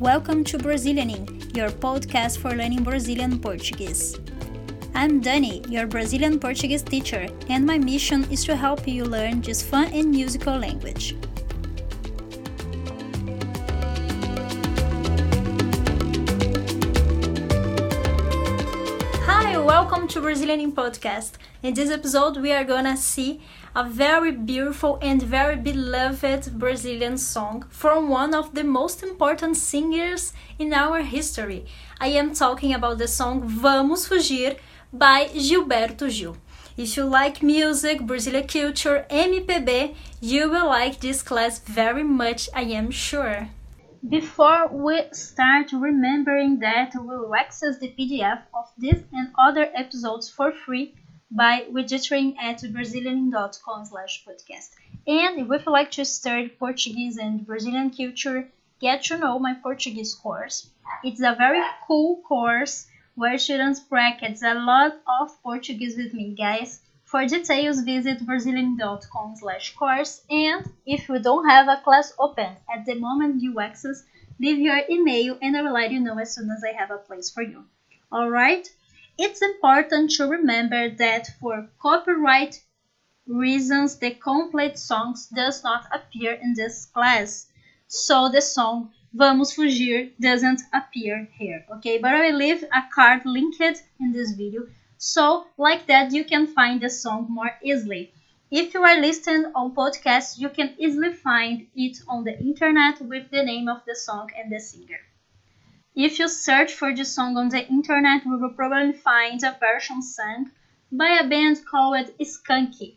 Welcome to Brazilianing, your podcast for learning Brazilian Portuguese. I'm Dani, your Brazilian Portuguese teacher, and my mission is to help you learn this fun and musical language. Hi, welcome to Brazilianing Podcast. In this episode, we are gonna see a very beautiful and very beloved Brazilian song from one of the most important singers in our history. I am talking about the song Vamos Fugir by Gilberto Gil. If you like music, Brazilian culture, MPB, you will like this class very much, I am sure. Before we start remembering that we will access the PDF of this and other episodes for free by registering at brazilianing.com slash podcast. And if you would like to study Portuguese and Brazilian culture, get to know my Portuguese course. It's a very cool course where students practice a lot of Portuguese with me, guys. For details, visit brazilianing.com slash course. And if you don't have a class open at the moment you access, leave your email and I will let you know as soon as I have a place for you. Alright? It's important to remember that for copyright reasons, the complete songs does not appear in this class. So the song Vamos Fugir doesn't appear here, okay? But I will leave a card linked in this video. So like that, you can find the song more easily. If you are listening on podcast, you can easily find it on the internet with the name of the song and the singer. If you search for the song on the internet, we will probably find a version sung by a band called Skank.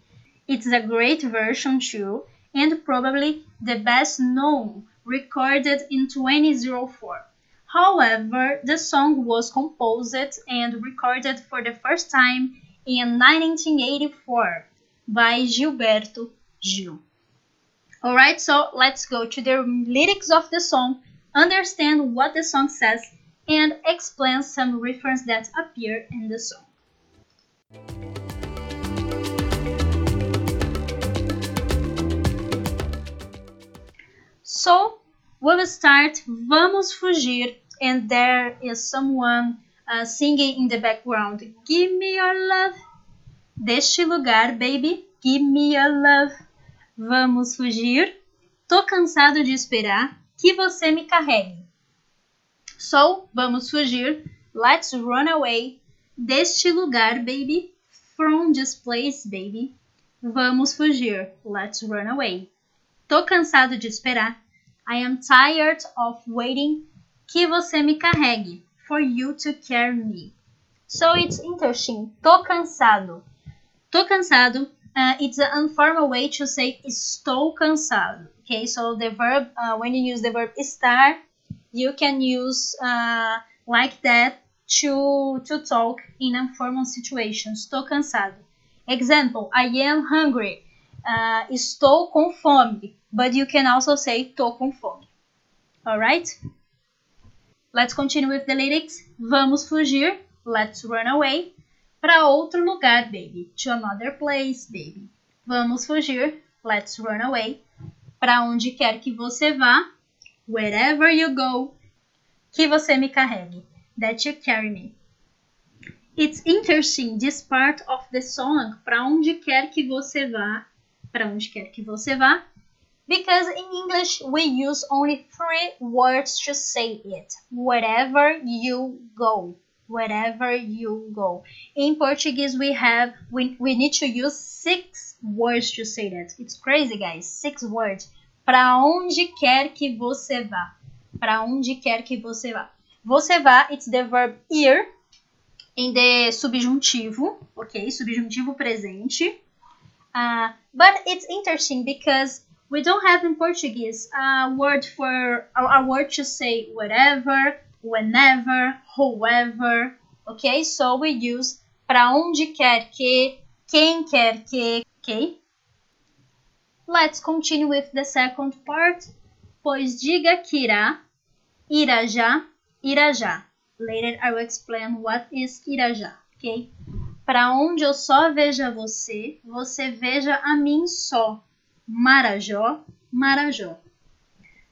It's a great version too, and probably the best known, recorded in 2004. However, the song was composed and recorded for the first time in 1984 by Gilberto Gil. Alright, so let's go to the lyrics of the song understand what the song says, and explain some references that appear in the song. So, we will start Vamos Fugir, and there is someone uh, singing in the background. Give me your love. Deste lugar, baby. Give me your love. Vamos fugir. Tô cansado de esperar que você me carregue. So, vamos fugir. Let's run away deste lugar, baby. From this place, baby. Vamos fugir. Let's run away. Tô cansado de esperar. I am tired of waiting. Que você me carregue. For you to carry me. So it's interesting. Tô cansado. Tô cansado. Uh, it's an informal way to say estou cansado. Okay, so the verb, uh, when you use the verb estar, you can use uh, like that to, to talk in informal situations. Estou cansado. Example, I am hungry. Uh, estou com fome. But you can also say tô com fome. Alright? Let's continue with the lyrics. Vamos fugir. Let's run away. Para outro lugar, baby. To another place, baby. Vamos fugir. Let's run away para onde quer que você vá, wherever you go, que você me carregue, that you carry me. It's interesting this part of the song, para onde quer que você vá, para onde quer que você vá, because in English we use only three words to say it. Wherever you go. Wherever you go. In Portuguese we have we, we need to use six words to say that. It's crazy, guys. Six words. Para onde quer que você vá. Para onde quer que você vá. Você vá, it's the verb ir in the subjuntivo, ok? Subjuntivo presente. Uh, but it's interesting because we don't have in Portuguese a word for a, a word to say whatever, whenever, whoever, ok? So we use para onde quer que, quem quer que, ok? Let's continue with the second part. Pois diga que irá, Irajá, Irajá. Later I will explain what is Irajá, ok? Para onde eu só veja você, você veja a mim só. Marajó, Marajó.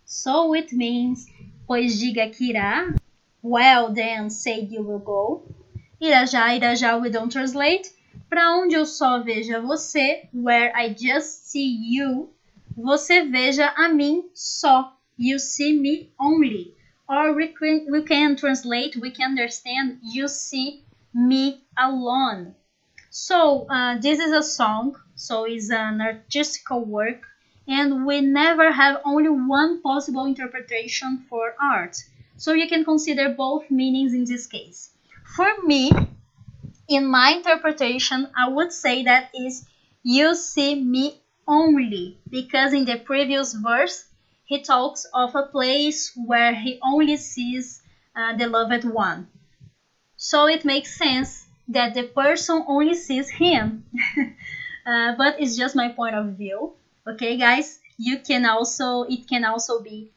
So it means Pois diga que irá. Well, then say you will go. Irajá, Irajá, we don't translate. Para onde eu só veja você, where I just see you, você veja a mim só. You see me only. Or we can, we can translate, we can understand, you see me alone. So uh, this is a song, so it's an artistical work, and we never have only one possible interpretation for art. So you can consider both meanings in this case. For me, in my interpretation, I would say that is you see me only because in the previous verse he talks of a place where he only sees uh, the loved one. So it makes sense that the person only sees him. uh, but it's just my point of view. Okay, guys? You can also, it can also be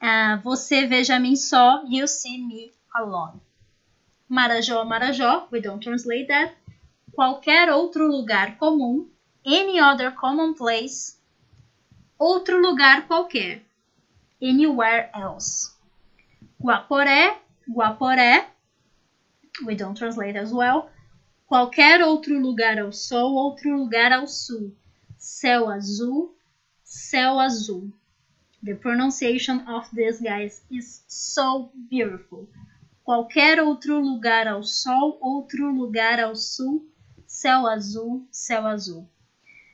uh, você veja mim só, you see me alone. Marajó, Marajó, we don't translate that. Qualquer outro lugar comum, any other common place, outro lugar qualquer, anywhere else. Guaporé, Guaporé, we don't translate as well. Qualquer outro lugar ao sol, outro lugar ao sul. Céu azul, céu azul. The pronunciation of this, guys, is so beautiful. Qualquer outro lugar ao sol, outro lugar ao sul. Céu azul, céu azul.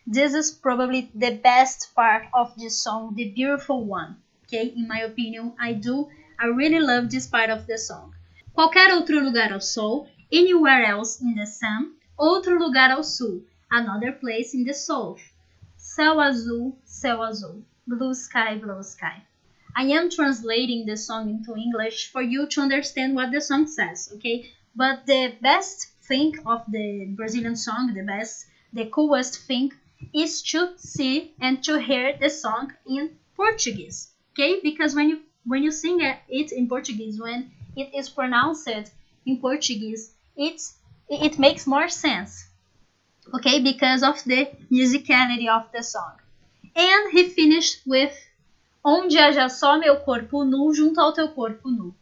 This is probably the best part of this song, the beautiful one. Okay, in my opinion, I do. I really love this part of the song. Qualquer outro lugar ao sol, anywhere else in the sun, outro lugar ao sul, another place in the south. Céu azul, céu azul. Blue sky, blue sky. I am translating the song into English for you to understand what the song says, okay? But the best thing of the Brazilian song, the best, the coolest thing is to see and to hear the song in Portuguese, okay? Because when you when you sing it in Portuguese, when it is pronounced in Portuguese, it's it makes more sense, okay? Because of the musicality of the song. And he finished with Onde haja só meu corpo nu junto ao teu corpo nu.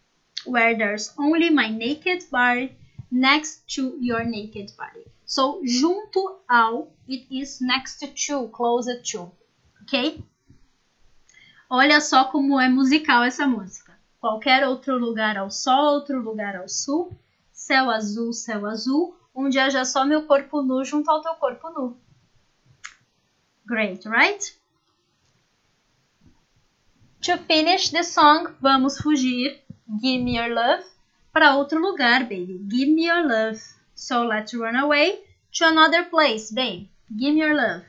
Where there's only my naked body next to your naked body. So, junto ao, it is next to, closer to. Ok? Olha só como é musical essa música. Qualquer outro lugar ao sol, outro lugar ao sul. Céu azul, céu azul. Onde haja só meu corpo nu junto ao teu corpo nu. Great, right? To finish the song, vamos fugir. Give me your love. Para outro lugar, baby. Give me your love. So let's run away to another place, babe. Give me your love.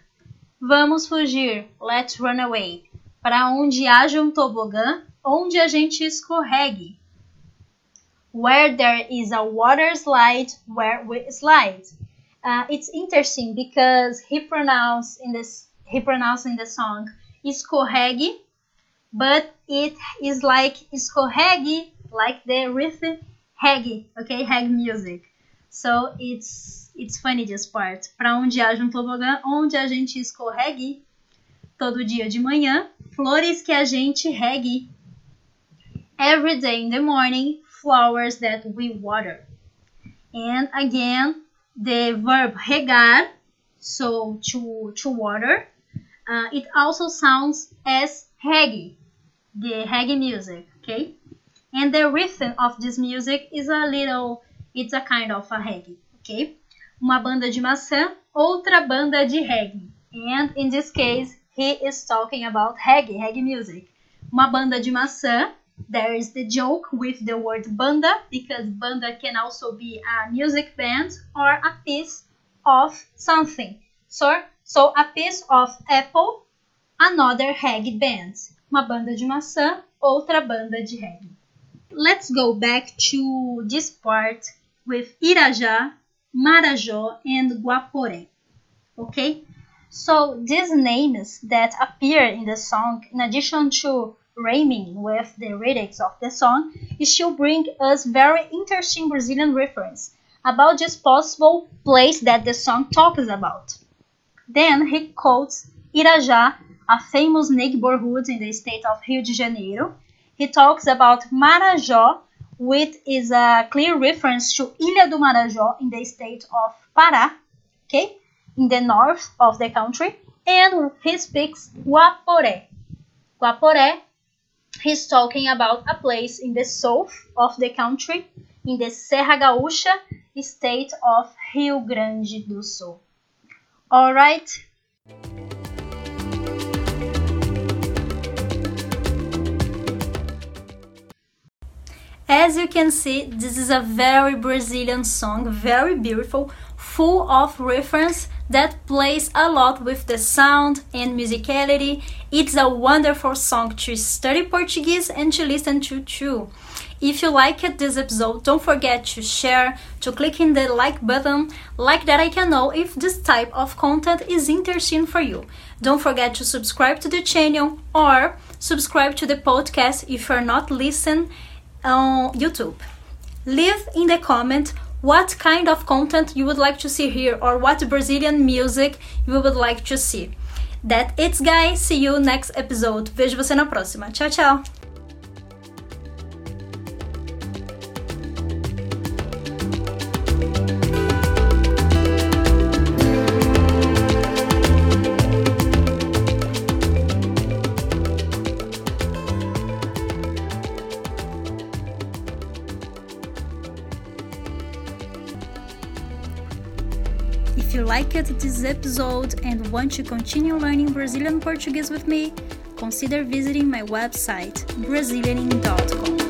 Vamos fugir. Let's run away. Para onde haja um tobogã, onde a gente escorregue. Where there is a water slide, where we slide. Uh, it's interesting because he pronounced in this he pronounced in the song escorregue but it is like escorregue, like the rhythm reggae, okay, reggae music. So it's it's funny this part. Para onde haja um tobogã, onde a gente escorregue todo dia de manhã, flores que a gente regue. Every day in the morning, flowers that we water. And again, the verb regar, so to to water, uh, it also sounds as reggae the reggae music, okay? And the rhythm of this music is a little, it's a kind of a reggae, okay? Uma banda de maçã, outra banda de reggae. And in this case, he is talking about reggae, reggae music. Uma banda de maçã, there is the joke with the word banda, because banda can also be a music band or a piece of something. So, so a piece of apple, another reggae band uma banda de maçã, outra banda de reggae. Let's go back to this part with Irajá, Marajó, and Guaporé. Okay? So these names that appear in the song, in addition to rhyming with the lyrics of the song, is should bring us very interesting Brazilian reference about this possible place that the song talks about. Then he quotes Irajá a famous neighborhood in the state of Rio de Janeiro, he talks about Marajó, which is a clear reference to Ilha do Marajó in the state of Pará, okay, in the north of the country, and he speaks Guaporé. Guaporé, he's talking about a place in the south of the country, in the Serra Gaúcha state of Rio Grande do Sul. All right. As you can see, this is a very Brazilian song, very beautiful, full of reference that plays a lot with the sound and musicality. It's a wonderful song to study Portuguese and to listen to too. If you liked this episode, don't forget to share, to click in the like button, like that I can know if this type of content is interesting for you. Don't forget to subscribe to the channel or subscribe to the podcast if you're not listening on YouTube. Leave in the comment what kind of content you would like to see here or what Brazilian music you would like to see. That it's guys, see you next episode. Vejo você na próxima. Tchau, tchau. If you liked this episode and want to continue learning Brazilian Portuguese with me, consider visiting my website, Brazilianing.com.